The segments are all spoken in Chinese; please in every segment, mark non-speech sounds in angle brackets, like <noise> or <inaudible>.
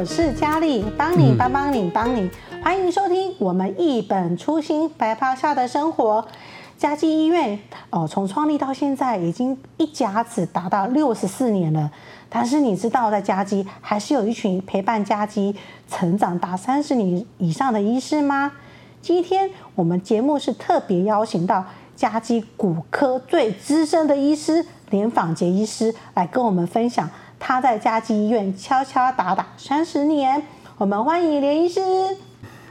我是佳丽，帮你帮帮你帮你，欢迎收听我们一本初心白袍下的生活。嘉基医院哦，从创立到现在已经一甲子达到六十四年了。但是你知道，在嘉基还是有一群陪伴嘉基成长达三十年以上的医师吗？今天我们节目是特别邀请到嘉基骨科最资深的医师连访杰医师来跟我们分享。他在家基医院敲敲打打三十年，我们欢迎连医师。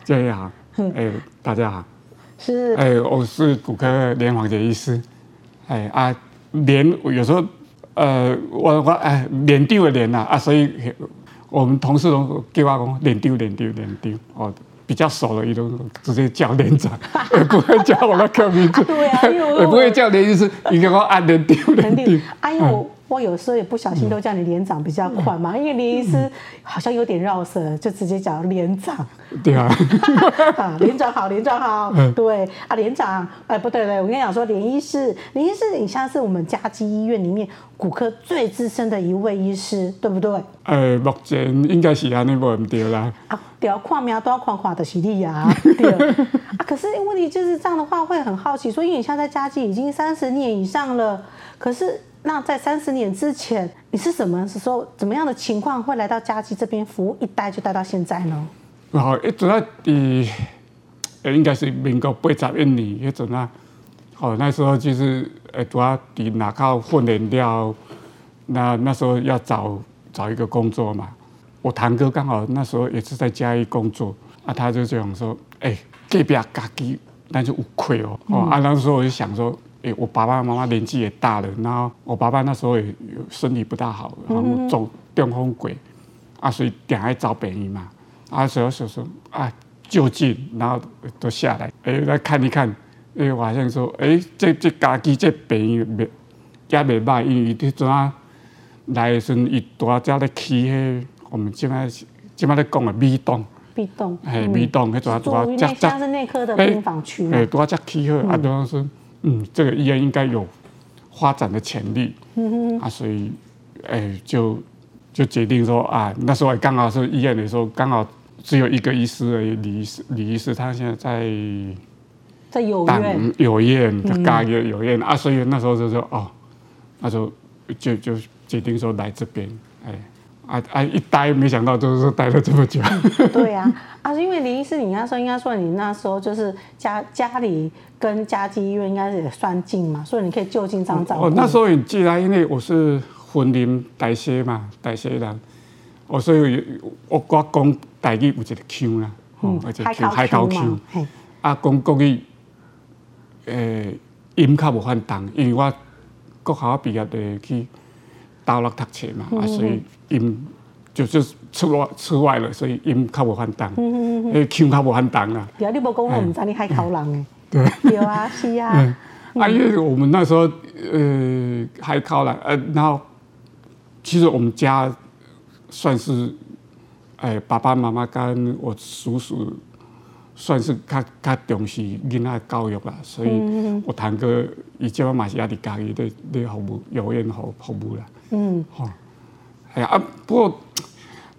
嘉义好，哎、欸，大家好，是，哎、欸，我是骨科连枋杰医师，哎、欸、啊，连有时候，呃，我我哎，连丢的连呐啊，所以我们同事都叫我讲连丢连丢连丢。哦，比较熟的，伊都直接叫连长，<laughs> 也不会叫我的科名字，对啊，<laughs> 也不会叫连医师，伊叫我按连丢连丢，哎呦。我有时候也不小心都叫你连长比较快嘛，因为连医师好像有点绕舌，就直接叫连长。对啊，<laughs> 啊，连长好，连长好。对啊，连长，哎，不对对，我跟你讲说，连医师，连医师，你像是我们嘉基医院里面骨科最资深的一位医师，对不对？呃，目前应该是安尼无唔对啦。啊，对啊，看名都要看看的是你啊。<laughs> 对啊，可是问题就是这样的话，会很好奇，说因为你现在在嘉基已经三十年以上了，可是。那在三十年之前，你是什么时候、怎么样的情况会来到嘉基这边服务，一待就待到现在呢？哦，一直在，呃，应该是民国八十一年一阵啊。哦，那时候就是呃，主要在哪靠训练掉，那那时候要找找一个工作嘛。我堂哥刚好那时候也是在嘉义工作，啊，他就这样说，哎、欸，这边嘉基那就有亏哦。哦，啊，那时候我就想说。哎，我爸爸妈妈年纪也大了，然后我爸爸那时候也有身体不大好，然后中中风鬼，啊，所以点爱找病医嘛，啊，所以说说啊就近，然后都下来，哎，来看一看，哎，我好像说，哎，这这家己这病医没也没歹，因为迄阵啊来的时阵，伊多家咧起迄，我们即摆即摆咧讲的 B 栋，B 栋，哎，B 栋，迄阵多家家是内科的病房区，哎，多家起好，啊，多少是。嗯，这个医院应该有发展的潜力，啊，所以，哎，就就决定说啊，那时候刚好是医院的时候，刚好只有一个医师而已，李医师，李医师他现在在在有院，有院，他嘉义有院啊，所以那时候就说哦，那时候就就决定说来这边，哎。啊啊！一待没想到就是待了这么久。<laughs> 对呀，啊，是因为林医师，你那时候应该说你那时候就是家家里跟家基医院应该是也算近嘛，所以你可以就近这样照顾。哦，那时候很近啊，因为我是婚林大溪嘛，大溪人，哦，所以我我讲台语有一个腔啦，哦，而且海口腔，啊，讲国语，诶，音较无法重，因为我国校毕业的去。大陆读书嘛，啊，所以因就是出外出外了，所以因较无反重，诶，腔较无反重啦。对啊，你无讲我唔知你海口人诶。对。对啊，是啊。<laughs> 啊，因为我们那时候呃海口人，呃，然后其实我们家算是，哎，爸爸妈妈跟我叔叔算是较较重视囡仔教育啦，所以我堂哥伊叫我嘛是也伫家己咧咧服务，幼儿园服服务啦。嗯，好，哎呀啊！不过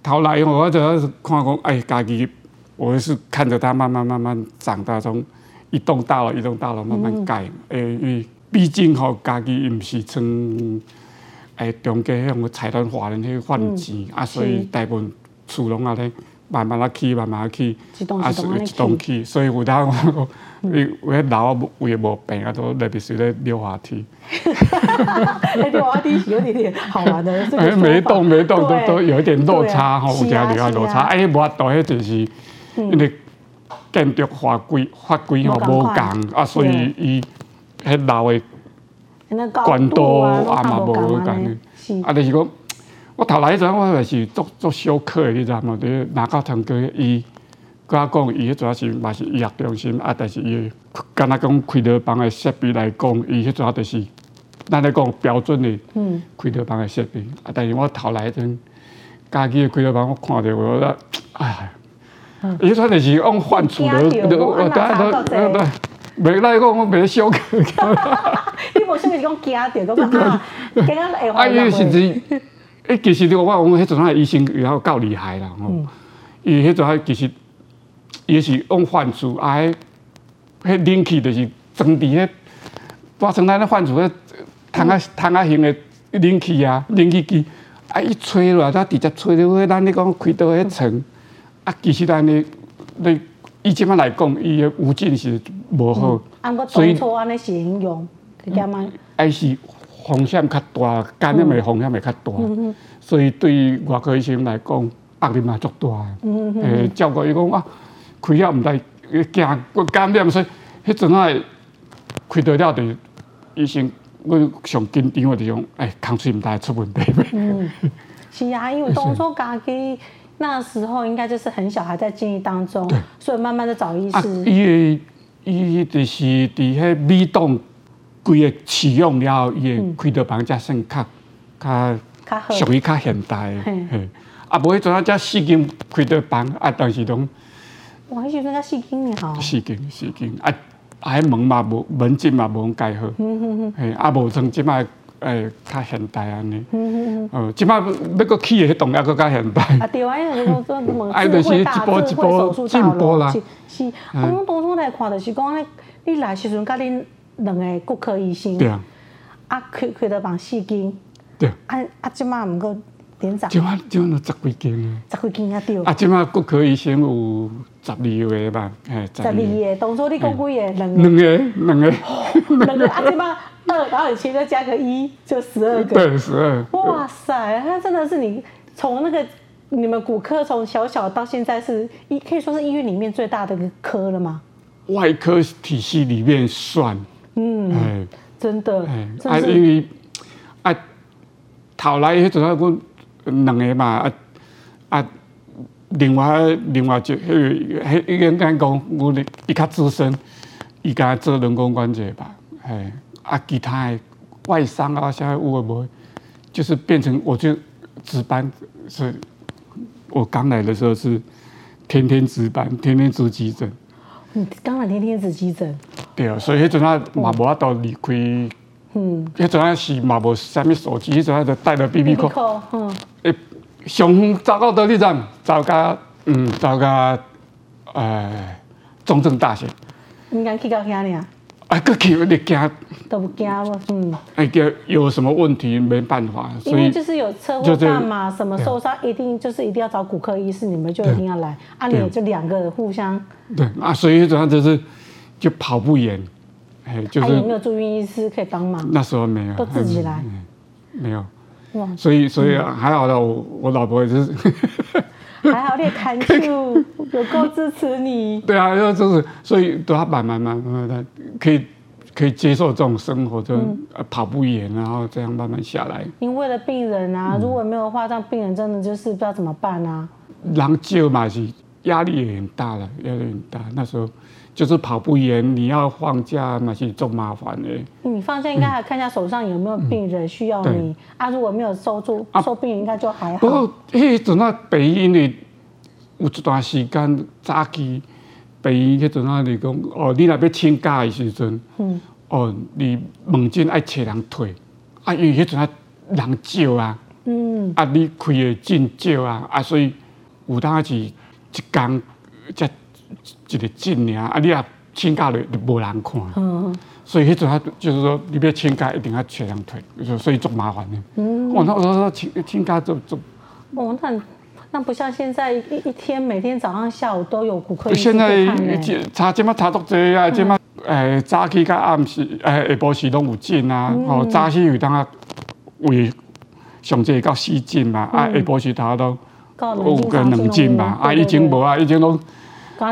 头来我就看讲，哎，家己，我是看着他慢慢慢慢长大，从一栋大楼一栋大楼慢慢盖。诶、嗯，因为毕竟吼，哦、家己毋是从诶中间迄种财团法人去换钱啊，所以大部分厝拢啊咧慢慢啊起，慢慢啊起，啊是一栋起，所以有当我。伊有迄老我胃无病啊，都特别是咧溜滑梯。<laughs> 溜滑梯有点点好玩的。哎，每一栋每一栋都都有一点落差吼，有点点落差。哎，无法度，迄就是因为建筑法规法规吼无共啊，所以伊迄老诶管道啊嘛无共。啊，就是讲我头来迄阵，我还是做做小可的，你知无？伫哪个堂哥伊。甲我讲，伊迄主要是嘛是医学中心啊，但是伊敢若讲开刀房的设备来讲，伊迄主要就是咱来讲标准的开刀房的设备啊。但是我头来迄阵家己的开刀房，我看着我觉得，哎，伊阵就是用换厝的，对对对，袂来讲我袂小可。<laughs> 你无啥物讲惊着，<laughs> 讲啊，惊啊会坏人。啊，伊甚至哎，其实我我讲迄阵啊医生也够厉害啦吼，伊迄阵啊其实也是用患处，啊，迄冷气就是装伫迄，发生咱咧患处迄，窗啊窗啊型的冷气啊，冷气机，啊一吹落来，它直接吹到迄咱咧讲开刀迄床，啊其实咱咧咧以即摆来讲，伊的无菌是无好，所以安尼形容，还是。风险较大，感染的风险会较大，嗯、所以对于外科医生来讲，压力嘛足大。诶、嗯，照顾伊讲啊，开了毋知惊个感染，所以迄阵啊开到了就医生，我上紧张的种，诶，空喙毋知出问题。嗯，是啊，因为当初家己那时候应该就是很小，还在经历当中，所以慢慢的找医师。伊个伊就是伫迄美动。规个启用了后，伊个开刀房才算较较属于较现代的。嘿，啊，无迄阵啊，才四间开刀房啊，但是拢哇，迄时阵才四间呢吼。四间四间啊，啊，迄门嘛无门禁嘛无盖好。嗯嗯嗯。嘿，啊，无像即摆诶较现代安尼。嗯嗯嗯。即摆要搁起诶迄栋也搁较现代。啊，对啊，因为讲做门智慧大智慧手术进步啦。是，啊，我当初来看就是讲，你来时阵甲恁。两个骨科医生，对啊，啊开开到房四间，对。啊，啊啊即马毋过连长，即马即马有十几间啊，十几间啊对，啊即马骨科医生有十二个吧，嘿，十二个，当初你讲几个？两个，两个，两个，两个，啊即马二，然后以前再加个一，就十二个，对，十二。哇塞，那真的是你从那个你们骨科从小小到现在是医，可以说是医院里面最大的一个科了吗？外科体系里面算。嗯，哎，真的，啊，因为啊，头来迄阵啊，阮两个嘛，啊啊，另外另外就迄个迄伊应该讲，我哩伊较资深，伊敢做人工关节吧，哎，啊，其他的外伤啊，啥有诶无，就是变成我就值班，是，我刚来的时候是天天值班，天天值急诊。你，刚来天天值急诊。对啊，所以迄阵啊嘛无法度离开，嗯，迄阵啊是嘛无啥物手机，迄阵啊就带着 BB 扣，嗯，诶，上远走到倒里站，走到嗯走到诶中正大学，应该去到遐尔，啊，过去你惊，都不惊无，嗯，哎，叫有什么问题没办法，因为就是有车祸干嘛，什么受伤一定就是一定要找骨科医师，你们就一定要来，啊，你们就两个互相，对。啊，所以迄阵啊就是。就跑不远，哎，就是。还有没有住院医师可以帮忙？那时候没有，都自己来。没有。哇。所以，所以还好了，我我老婆也是。<laughs> 还好，你也看出有够支持你。对啊，要就是，所以都要慢慢慢慢的，可以可以接受这种生活，就跑不远，然后这样慢慢下来。因为了病人啊，如果没有的话，让病人真的就是不知道怎么办啊。人救嘛是压力也很大了，压力很大，那时候。就是跑不远，你要放假那是最麻烦的。你放假应该还看一下手上有没有病人需要你、嗯、啊，如果没有收住收病人，应该就还好。不过迄阵啊，北医呢有一段时间早期，北医迄阵啊，你讲哦，你若要请假的时阵，嗯，哦，你门诊爱找人退，啊，因为迄阵啊人少啊，嗯，啊，你开的诊少啊，啊，所以有当时一工才。一个证尔，啊，你啊请假了就无人看，嗯、所以迄阵啊，就是说你要请假一定要找人推，所以足麻烦的。嗯，我那我说请请假就就，哦，那那不像现在一一天每天早上下午都有骨科医生看现在查这么查多济啊，这么诶早起甲暗时诶下晡时拢有诊啊，哦早起有当啊为上济到四诊嘛，啊下晡时头都有个两诊嘛，啊以前无啊，以前拢。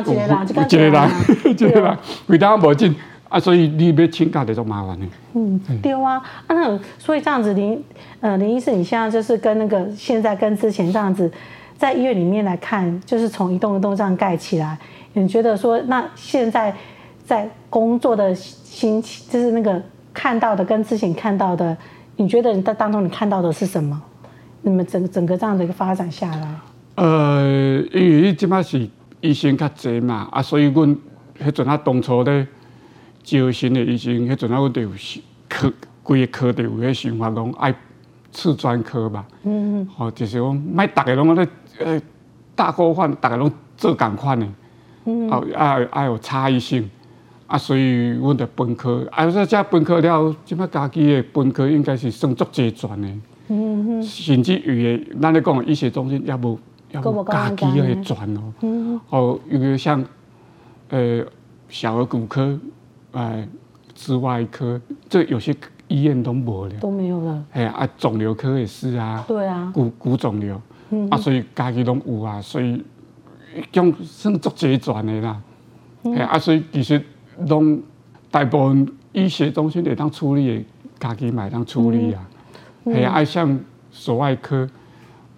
一个人，一个人，一个人，为当无进啊，所以你要请假就足麻烦的。嗯，对啊，啊那所以这样子林呃林医师，你现在就是跟那个现在跟之前这样子，在医院里面来看，就是从一栋一栋这样盖起来，你觉得说那现在在工作的心情，就是那个看到的跟之前看到的，你觉得你在当中你看到的是什么？你们整整个这样的一个发展下来，呃，因为这嘛是。医生较侪嘛，啊，所以阮迄阵啊，当初咧招新的医生，迄阵啊，阮就有科规个科就有迄想法讲爱次专科吧。嗯嗯。哦，就是讲，卖大家拢咧，呃，大锅饭，大家拢做共款的。嗯。哦，爱爱有差异性，啊，所以阮的分科，啊，说遮分科了，即摆家己的分科应该是算足齐全的。嗯嗯。甚至于的，咱咧讲医学中心也无，也无家己的全哦。嗯。哦，有个像，呃，小儿骨科，哎。之外科，这有些医院都没了，都没有了。哎啊，肿瘤科也是啊。对啊。骨骨肿瘤，嗯、啊，所以家己拢有啊，所以用算足齐全的啦。哎、嗯、啊，所以其实拢大部分医学中心会当处理的，家己买当处理啊。哎、嗯、啊，像手外科，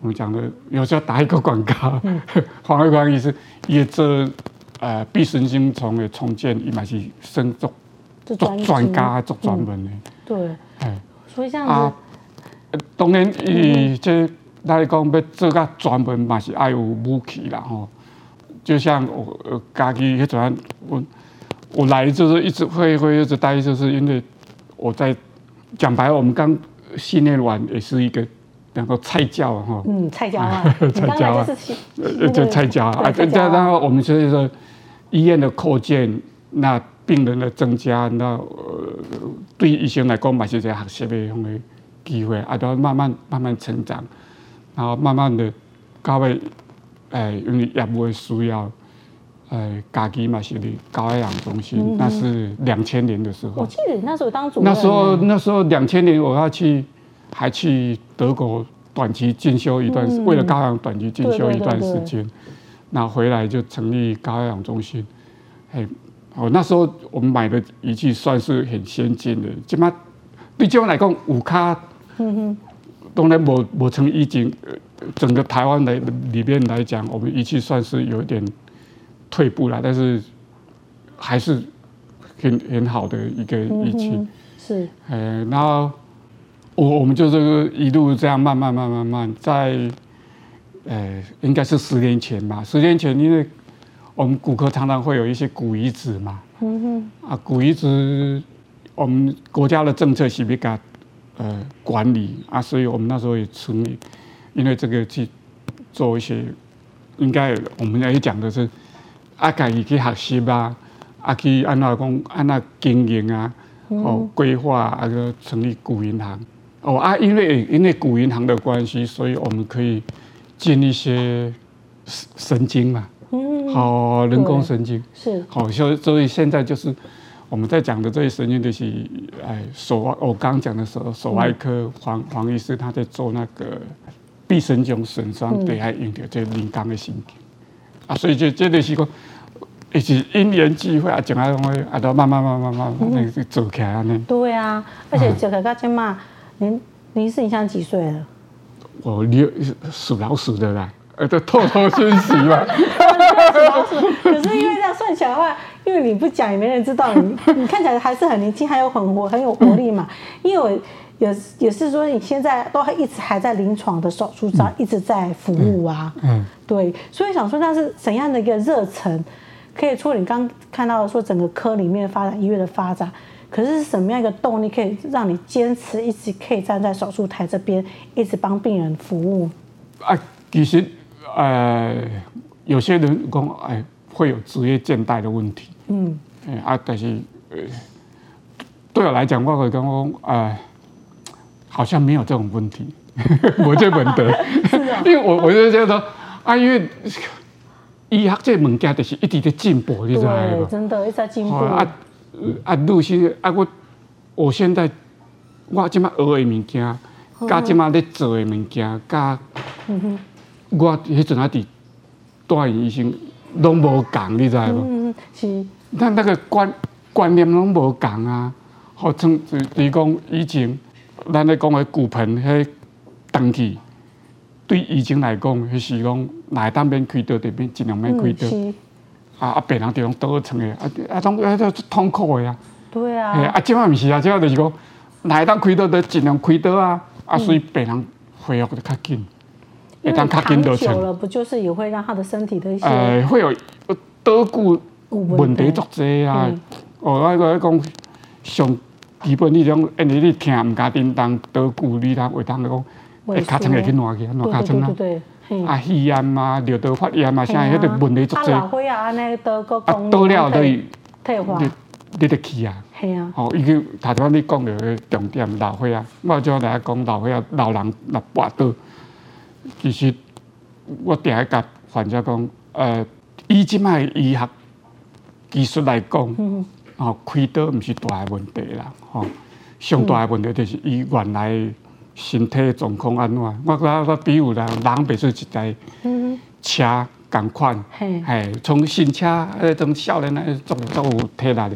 我们讲的有时候打一个广告，嗯、<laughs> 黄伟光医师也做呃臂神经丛的重建，伊嘛是深做。做专家做专门的，对，哎，所以这样子，啊，当然伊这来讲要做个专门嘛是爱有武器啦吼，就像我家己迄阵，我我来就是一直会会一直待，就是因为我在讲白了，我们刚训练完也是一个两个菜鸟哈，嗯，菜鸟啊，菜鸟啊，就菜鸟啊，然后我们所以说医院的扩建那。病人的增加，那呃，对医生来讲，嘛是一个学习的红的机会，啊，都慢慢慢慢成长，然后慢慢的，到尾，诶，因为业务的需要，诶，家己嘛是哩高爱养中心，嗯、那是两千年的时候。我记得那时候当主任。那时候那时候两千年我要去，还去德国短期进修一段时，嗯、为了高爱养短期进修一段时间，那回来就成立高爱养中心，诶。哦，那时候我们买的仪器算是很先进的，起码对这边来讲，五卡，嗯哼，当然我我从已经整个台湾来里面来讲，我们仪器算是有点退步了，但是还是很很好的一个仪器，嗯、是，哎，然后我我们就是一路这样慢慢慢慢慢，在呃，应该是十年前吧，十年前因为。我们骨科常常会有一些骨移植嘛，嗯哼，啊，骨移植，我们国家的政策是比较呃管理啊，所以我们那时候也成立，因为这个去做一些，应该我们要讲的是，啊，家己去学习啊，啊，去按哪讲按哪经营啊，哦，规划啊，个成立古银行，哦啊，因为因为古银行的关系，所以我们可以进一些神经嘛。嗯好，人工神经是。好，所以所以现在就是我们在讲的这些神经，就是哎，手外我刚刚讲的手手外科黄黄医师他在做那个臂神经损伤，对，还用到这人工的神经。啊，所以就这个是个一起因缘际会啊，怎啊东西啊，都慢慢慢慢慢慢那个走开啊，那对啊，而且走开到这嘛，您您是你现在几岁了？我六属老鼠的啦。呃，这透透讯息嘛。可是因为这样算起来的话，因为你不讲也没人知道你，你看起来还是很年轻，还有很活，很有活力嘛。因为我也也是说，你现在都还一直还在临床的手术上一直在服务啊。嗯，对，所以想说那是怎样的一个热忱，可以说你刚看到的说整个科里面发展医院的发展，可是是什么样一个动力可以让你坚持一直可以站在手术台这边一直帮病人服务？啊，其实。呃，有些人讲，哎，会有职业倦怠的问题。嗯，哎啊，但是，呃，对我来讲，我会讲，哎，好像没有这种问题，<laughs> 我这本得，<laughs> <laughs> 因为我我就觉得，啊，因为医学这物件就是一直在进步，你知道吗？真的，一直在进步。啊啊，女性啊，我我现在我这么学的物件，加这么在做的物件，加。我迄阵啊，伫大医生拢无共，你知无？嗯，是。咱那个观观念拢无共啊，好像就是讲以前，咱咧讲的骨盆迄断去，对以前来讲，迄是讲内当免开刀，得免尽量免开刀。嗯、啊啊，病人就用倒床的，啊啊，种啊都痛苦的呀。对啊。啊，即摆毋是啊，即摆就是讲哪当开刀，得尽量开刀啊，啊，所以别人恢复得较紧。因为躺久了，不就是也会让他的身体的一些呃，会有多骨问题作多啊。哦，那个讲上基本你种，因为你疼唔敢叮当，得骨你通会当讲，会尻川会去烂去，烂尻川啊，啊，肺炎啊，尿道发炎啊，啥迄个问题足济。啊，老岁啊，安尼得个讲，倒了都退化，你得去啊。系啊。哦，伊个头先你讲着重点，老岁啊，我就来讲老岁啊，老人若跋倒，其实我定下甲患者讲，呃，以即卖医学技术来讲。嗯哦，开刀毋是大个问题啦，吼、哦，上大个问题就是伊原来身体状况安怎。我我我比如啦，人别说一台车共款，嘿，从新车迄种少年诶，足足有体力的，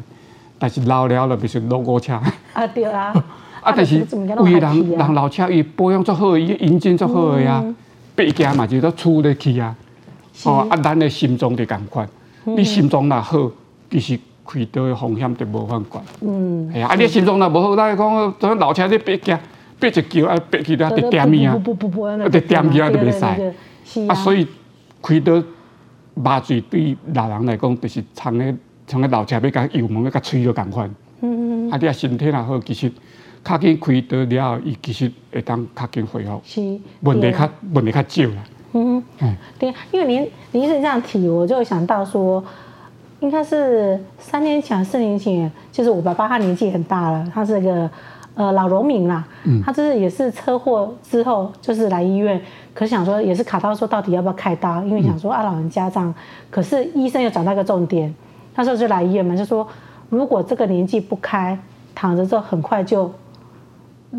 但是老了了，别说老古车。啊对啊，<laughs> 啊但是有的人人老车伊保养足好，伊引擎足好个呀，爬行嘛就都出得去啊。哦，啊，咱的心脏就共款，你心脏若好，其实。开刀的风险就无法管。嗯，系啊，啊你心脏若无好，咱讲像老车你别惊，别一叫啊，别去了得点咪啊，得点咪啊就袂使。啊，所以开刀麻醉对老人来讲，就是像个像个老车要甲油门要甲吹了共款。嗯嗯啊，你啊身体若好，其实较紧开刀了后，伊其实会当较紧恢复。是。问题较问题较少啦。嗯嗯。对，因为您您是这样提，我就想到说。应该是三年前、四年前，就是我爸爸，他年纪很大了，他是个呃老农民啦。嗯。他就是也是车祸之后，就是来医院，可是想说也是卡到说到底要不要开刀，因为想说啊老人家这样，可是医生又讲到一个重点，那时候就来医院嘛，就说如果这个年纪不开，躺着之后很快就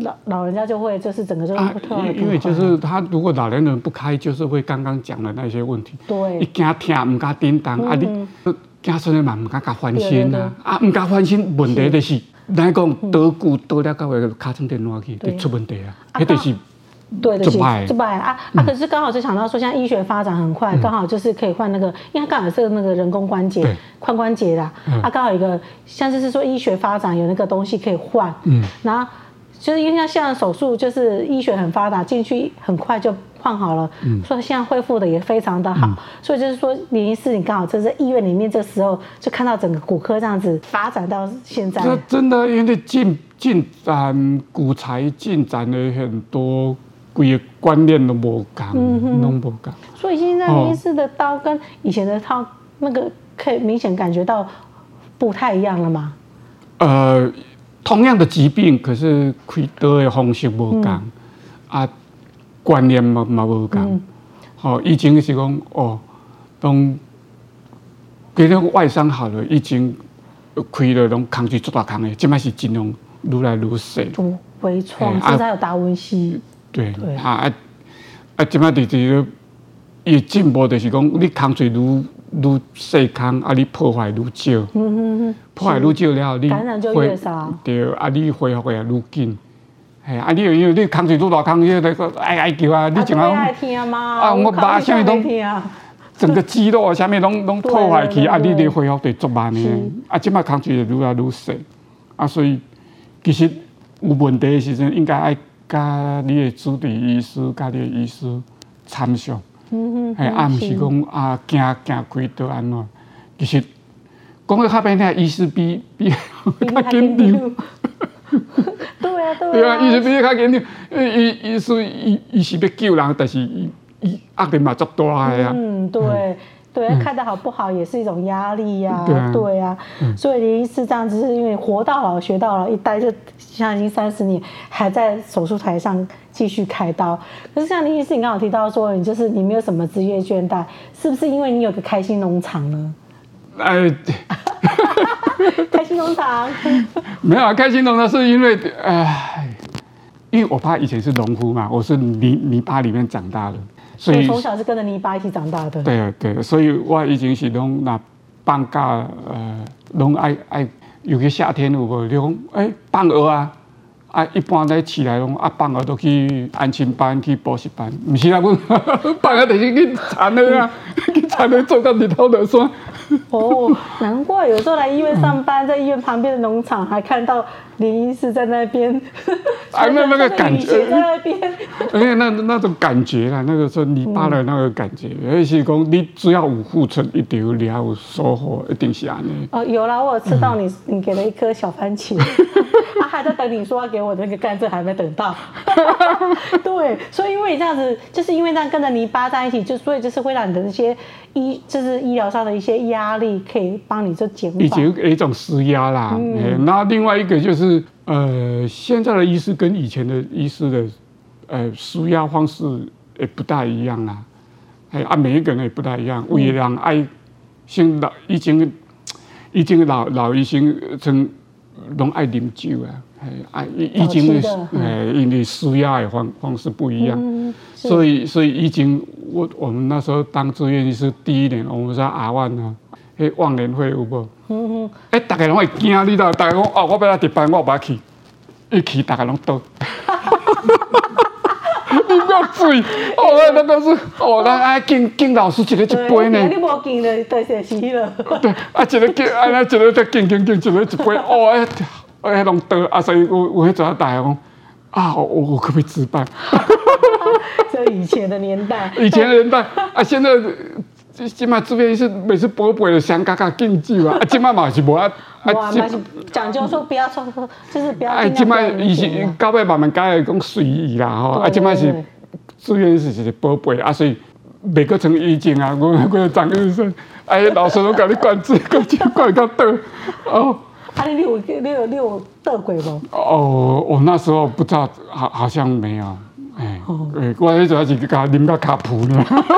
老老人家就会就是整个就会突然、啊、因为就是他如果老年人不开，就是会刚刚讲的那些问题。对。一惊听唔敢叮当啊你。家属嘛唔敢甲翻身啊，啊唔敢翻身，问题就是，咱讲倒久倒了到个卡通电话去，就出问题啊，迄就是，对，的是，就不啊啊！可是刚好就想到说，现在医学发展很快，刚好就是可以换那个，因为刚好是那个人工关节、髋关节的，啊，刚好一个，像就是说医学发展有那个东西可以换，嗯，然后就是因为像现在手术，就是医学很发达，进去很快就。换好了，所以现在恢复的也非常的好，嗯、所以就是说，林医师，你刚好就是在医院里面这时候就看到整个骨科这样子发展到现在。那真的因为进进展骨材进展了很多，规个观念都无同，都无同。所以现在林医师的刀跟以前的刀那个可以明显感觉到不太一样了吗？呃，同样的疾病，可是开刀的方式无同、嗯、啊。观念嘛嘛无同，好、嗯，以前是讲哦，当给那个外伤好了，以前开了，拢抗拒做大抗的，即摆是尽量愈来愈小。微创，现在有达文西。对，对啊啊啊！即摆就是伊进步，就是讲你抗拒愈愈细抗，啊，你破坏愈少。破坏愈少了后，你感染就越少。对，啊，你恢复也愈紧。哎，啊！你有有你扛水愈大扛？你那个哀哀叫啊！你怎啊？啊！我把下面拢整个肌肉啊，啥物拢拢破坏去啊！你的恢复得足慢的。啊！即摆扛水就愈来愈细。啊！所以其实有问题的时阵，应该爱甲你的主治医师、甲你的医师参详。嗯嗯。哎，啊，毋是讲啊，惊惊开刀安怎？其实讲个较歹听，医师比 <laughs> 比较紧张。<laughs> <laughs> 对啊，对啊，对啊，医生比较紧张，医医师伊伊是要救人，但是伊伊压力嘛足大个啊。嗯，对对，开的好不好也是一种压力呀。对啊，对啊，所以林医师这样子是因为活到老学到老，一待就像已经三十年，还在手术台上继续开刀。可是像林医师，你刚好提到说，你就是你没有什么职业倦怠，是不是因为你有个开心农场呢？哎。<laughs> 开心农场 <laughs> 没有啊，开心农场是因为，哎，因为我爸以前是农夫嘛，我是泥泥巴里面长大的，所以从小是跟着泥巴一起长大的。对啊，对，所以我以前是拢那放假，呃，拢爱爱，尤其夏天有无，你讲哎放学啊，啊一般在起来拢啊放学都去安亲班去补习班，唔是啊，我 <laughs> 放学就是去田里啊，去田里做到日头落山。<laughs> 哦，难怪有时候来医院上班，在医院旁边的农场还看到林医师在那边，<laughs> 啊，那那个感觉。在那边，<laughs> 而且那那种感觉啊，那个时候泥巴的那个感觉，而且讲你只要有库存，一定有料有收获，一定是安尼。哦，有啦，我有吃到你，你给了一颗小番茄，他还在等你说要给我的那个甘蔗，还没等到。对，所以因为你这样子，就是因为这样跟着泥巴在一起，就所以就是会让你的那些医，就是医疗上的一些压力，可以帮你做减缓。已经有一种施压啦。嗯。那另外一个就是，呃，现在的医师跟以前的医师的，呃，施压方式也不大一样啦。哎，啊，每一个人也不大一样。为了让爱，像老已经已经老老医生从拢爱啉酒啊。哎，已已经哎，因为施压的方方式不一样，嗯、所以所以已经我我们那时候当志愿医师第一年，我们在阿万啊，迄忘年会有无？嗯嗯。哎，大家拢会惊你知？大家讲哦，我要来值班，我不要去，一去大家拢倒。<laughs> 你不要醉哦，那个是哦，那爱敬敬老师一个一杯呢。你无敬了，对，死了。<laughs> 对，啊，一个敬，啊，那一个再敬敬敬，一个一杯，哦哎。哎，拢得啊，所以我我会找他打工啊，我我可不可以值班？<laughs> 这以前的年代，以前的年代啊，现在起码这边是每次播播的香嘎嘎禁忌嘛，啊，起码嘛是无啊，啊，讲究说不要说，就是不要。哎，起码以前到尾慢慢改讲随意啦，吼，啊，起码是志愿是是播播啊，所以每个成医警啊，我我张医生，哎，老师都给你管制，管制管到得哦。啊，你有你有你有得过无？哦，我那时候不知道，好好像没有。哎，哎，我那时候是给他啉个卡普呢。哈哈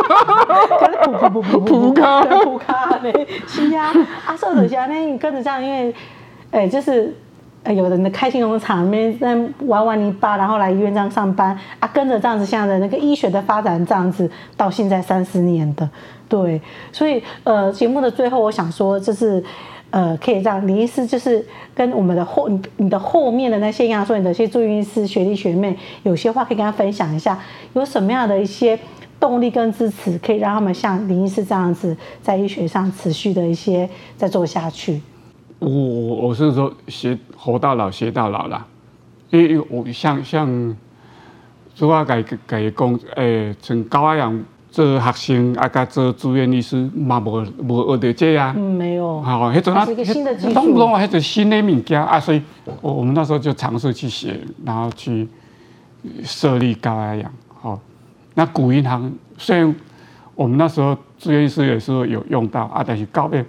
哈普普普卡普卡呢？是啊，啊，说这些呢，你跟着这样，因为，哎，就是，哎，有人的开心农场里面在玩玩泥巴，然后来医院这样上班，啊，跟着这样子，现在的那个医学的发展这样子，到现在三十年的，对，所以，呃，节目的最后，我想说，就是。呃，可以让林医师就是跟我们的后你的后面的那些，样说你的一些住院医师学弟学妹，有些话可以跟他分享一下，有什么样的一些动力跟支持，可以让他们像林医师这样子在医学上持续的一些再做下去。我我是说学活到老学到老啦，因为我像像，主要改改工，诶，从高安阳。做学生啊，甲做住院医师嘛，无无学到这啊。嗯，没有。好，迄种啊，拢拢啊，迄种新的物件啊，所以我我们那时候就尝试去写，然后去设立高压氧。好，那古银行虽然我们那时候住院医师也是有用到啊，但是高边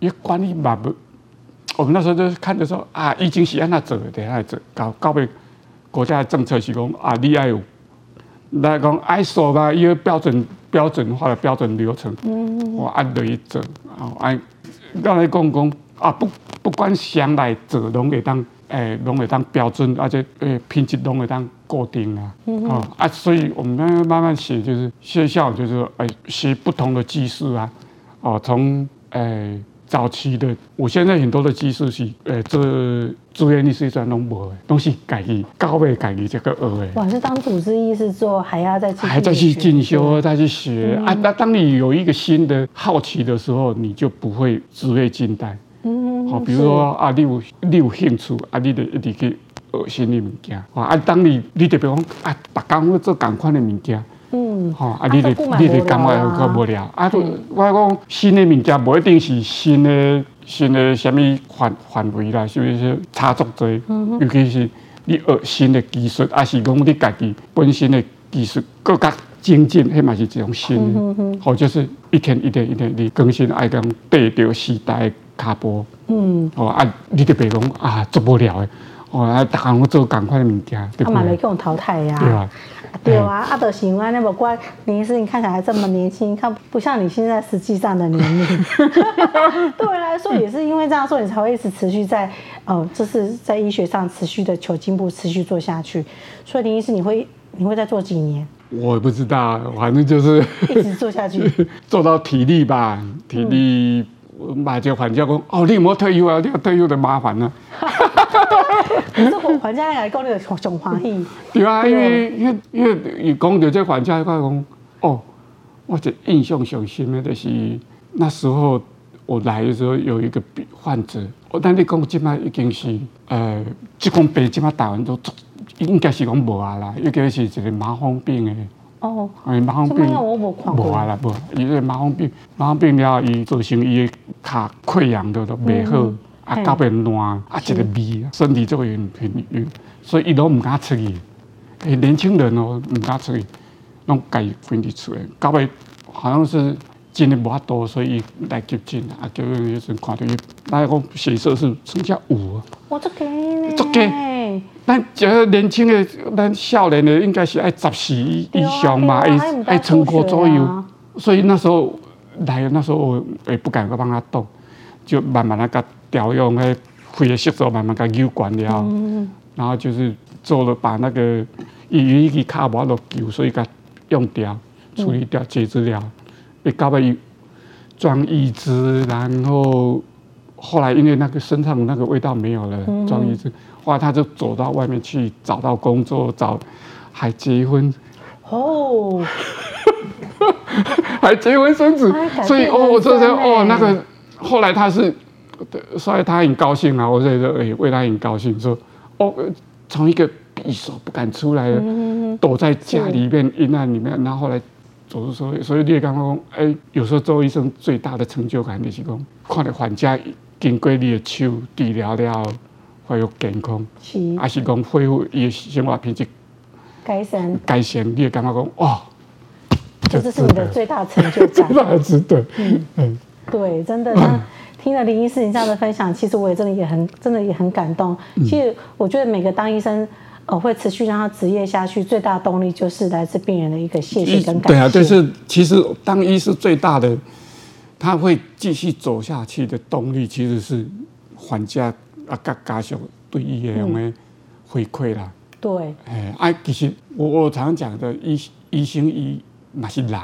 一管理嘛不，我们那时候就是看着说啊，已经是安那走的，等下走高高边国家的政策是讲啊，你要有。来讲，ISO 吧，一个标准标准化的标准流程，我按着去做，啊，按，刚才讲讲啊，不不管谁来做，拢会当，诶、欸，拢会当标准，而且诶，品质拢会当固定啊，哦，啊，所以我们慢慢学，就是学校就是诶、欸，学不同的技术啊，哦，从诶。欸早期的，我现在很多的技术是，呃，做住院医师专拢无的，都是家己高位家己这个学的。哇，是当主治医师做，还要再还再去进修，再去学、嗯、啊。那当你有一个新的好奇的时候，你就不会只会近代。嗯，好，比如说啊，你有你有兴趣啊，你就一直去学新的物件。啊，当你你特别讲啊，别工要做同款的物件。嗯，吼，啊，你得你得感觉较无聊。啊，我讲新的物件，无一定是新的新的什么范范围啦，是不是差足多？尤其是你学新的技术，还是讲你家己本身的技术更加精进，迄嘛是一种新的。好，就是一天一天一天的更新，爱讲对着时代的脚步。嗯，哦啊，你就别讲啊，做不了的，哦啊，逐项做同款的物件，对不对？他嘛来给我淘汰呀。对啊。对啊，阿德行啊，那么乖，林医师，你看起来还这么年轻，看不像你现在实际上的年龄。<laughs> 对我来说也是因为这样说，你才会一直持续在，哦，就是在医学上持续的求进步，持续做下去。所以林医师，你会你会再做几年？<laughs> <laughs> 我也不知道，反正就是一直做下去，做到体力吧，体力。买这个还价讲哦，你有没有退休啊？你要退休的麻烦呢。可是还债来讲，你就上欢喜。对啊，因为因为因为你讲到这还价，我讲哦，我这印象上深的就是那时候我来的时候有一个患者，我但你讲即马已经是呃，即种病即马台湾都应该是讲无啊啦，应该是一个麻风病的。哦，哎，麻风病无啊啦，无，伊个麻风病，麻风病了，伊造成伊的脚溃疡都都袂好，嗯、啊，到变烂，啊，一个味，身体就会很很，所以伊都唔敢出去。诶，年轻人哦，唔敢出去，拢家己分离出来，到尾好像是真的无法度，所以来急诊啊，叫医生看到伊，那个血色是剩下五。我足惊呢，足惊。咱这个年轻的，咱少年的应该是爱十四以上嘛，爱爱成果左右。所以那时候来，那时候我也不敢去帮他动，就慢慢的给调用那肺的吸收，慢慢给扭管了，嗯、然后就是做了把那个伊伊卡无落救，所以给用掉，处理掉，截肢了，也搞不装义肢，然后后来因为那个身上那个味道没有了，装义肢。后来他就走到外面去找到工作，找还结婚。哦，<laughs> 还结婚生子，所以哦，我这这哦那个后来他是，所以他很高兴啊，我觉得哎为他很高兴，说哦从一个匕首不敢出来的，躲在家里面阴暗里面，然后后来走出社会，所以你也刚刚说哎，有时候做医生最大的成就感就是讲，看到患者经过你的手治疗了。恢复健康，还是讲恢复伊生活品质改善，改善，你也感觉讲哇，这是你的最大成就感，<laughs> 那值得。嗯嗯，对，真的。那 <laughs> 听了林医师你这样的分享，其实我也真的也很，真的也很感动。其实我觉得每个当医生，呃，会持续让他职业下去，最大的动力就是来自病人的一个谢谢跟感谢。对啊，就是其实当医师最大的，他会继续走下去的动力，其实是还价。啊，甲家属对伊个样个回馈啦。对。哎，啊，其实我我常常讲的，医医生伊嘛是人，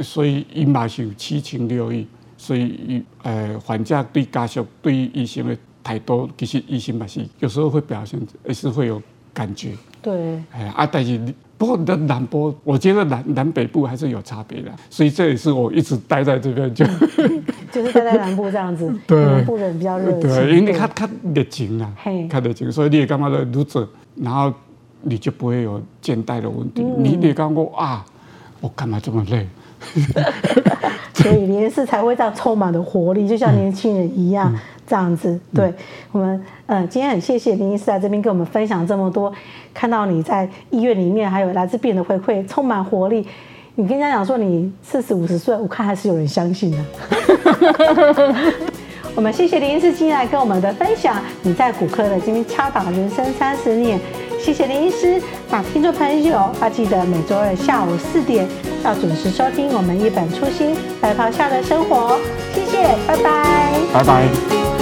所以伊嘛是有七情六欲，所以伊呃，患者对家属对医生的态度，其实医生嘛是有时候会表现，也是会有感觉。对。哎，啊，但是不过的南部，我觉得南南北部还是有差别的，所以这也是我一直待在这边就。<laughs> 就是待在南部这样子，<laughs> 对南部人比较热情，对，因为他他热情啊，他热情，所以你也干嘛的如此，然后你就不会有倦怠的问题。嗯、你你刚过啊，我干嘛这么累？<laughs> 所以林医师才会这样充满了活力，就像年轻人一样这样子。对我们，嗯，今天很谢谢林医师在这边跟我们分享这么多，看到你在医院里面还有来自病人的回馈，充满活力。你跟人家讲说你四十五十岁，我看还是有人相信的。<laughs> 我们谢谢林医师今天来跟我们的分享，你在骨科的这边敲打人生三十年，谢谢林医师。那听众朋友要记得每周二下午四点要准时收听我们一本初心白袍下的生活，谢谢，拜拜，拜拜。